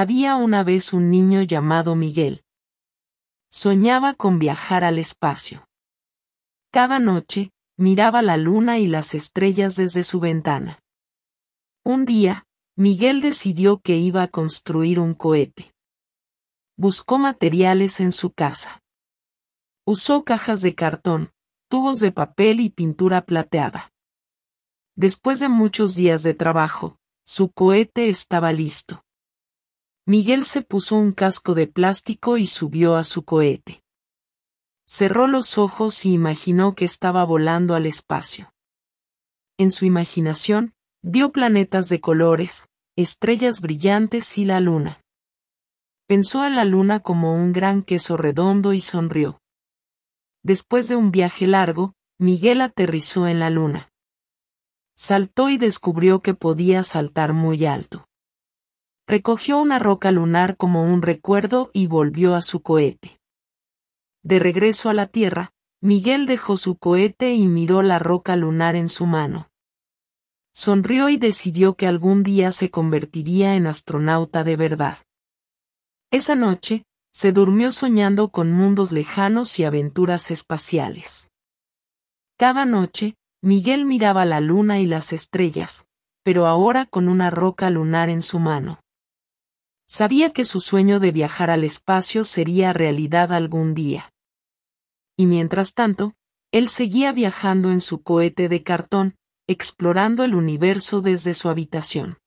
Había una vez un niño llamado Miguel. Soñaba con viajar al espacio. Cada noche, miraba la luna y las estrellas desde su ventana. Un día, Miguel decidió que iba a construir un cohete. Buscó materiales en su casa. Usó cajas de cartón, tubos de papel y pintura plateada. Después de muchos días de trabajo, su cohete estaba listo. Miguel se puso un casco de plástico y subió a su cohete. Cerró los ojos y imaginó que estaba volando al espacio. En su imaginación, vio planetas de colores, estrellas brillantes y la luna. Pensó a la luna como un gran queso redondo y sonrió. Después de un viaje largo, Miguel aterrizó en la luna. Saltó y descubrió que podía saltar muy alto. Recogió una roca lunar como un recuerdo y volvió a su cohete. De regreso a la Tierra, Miguel dejó su cohete y miró la roca lunar en su mano. Sonrió y decidió que algún día se convertiría en astronauta de verdad. Esa noche, se durmió soñando con mundos lejanos y aventuras espaciales. Cada noche, Miguel miraba la luna y las estrellas, pero ahora con una roca lunar en su mano. Sabía que su sueño de viajar al espacio sería realidad algún día. Y mientras tanto, él seguía viajando en su cohete de cartón, explorando el universo desde su habitación.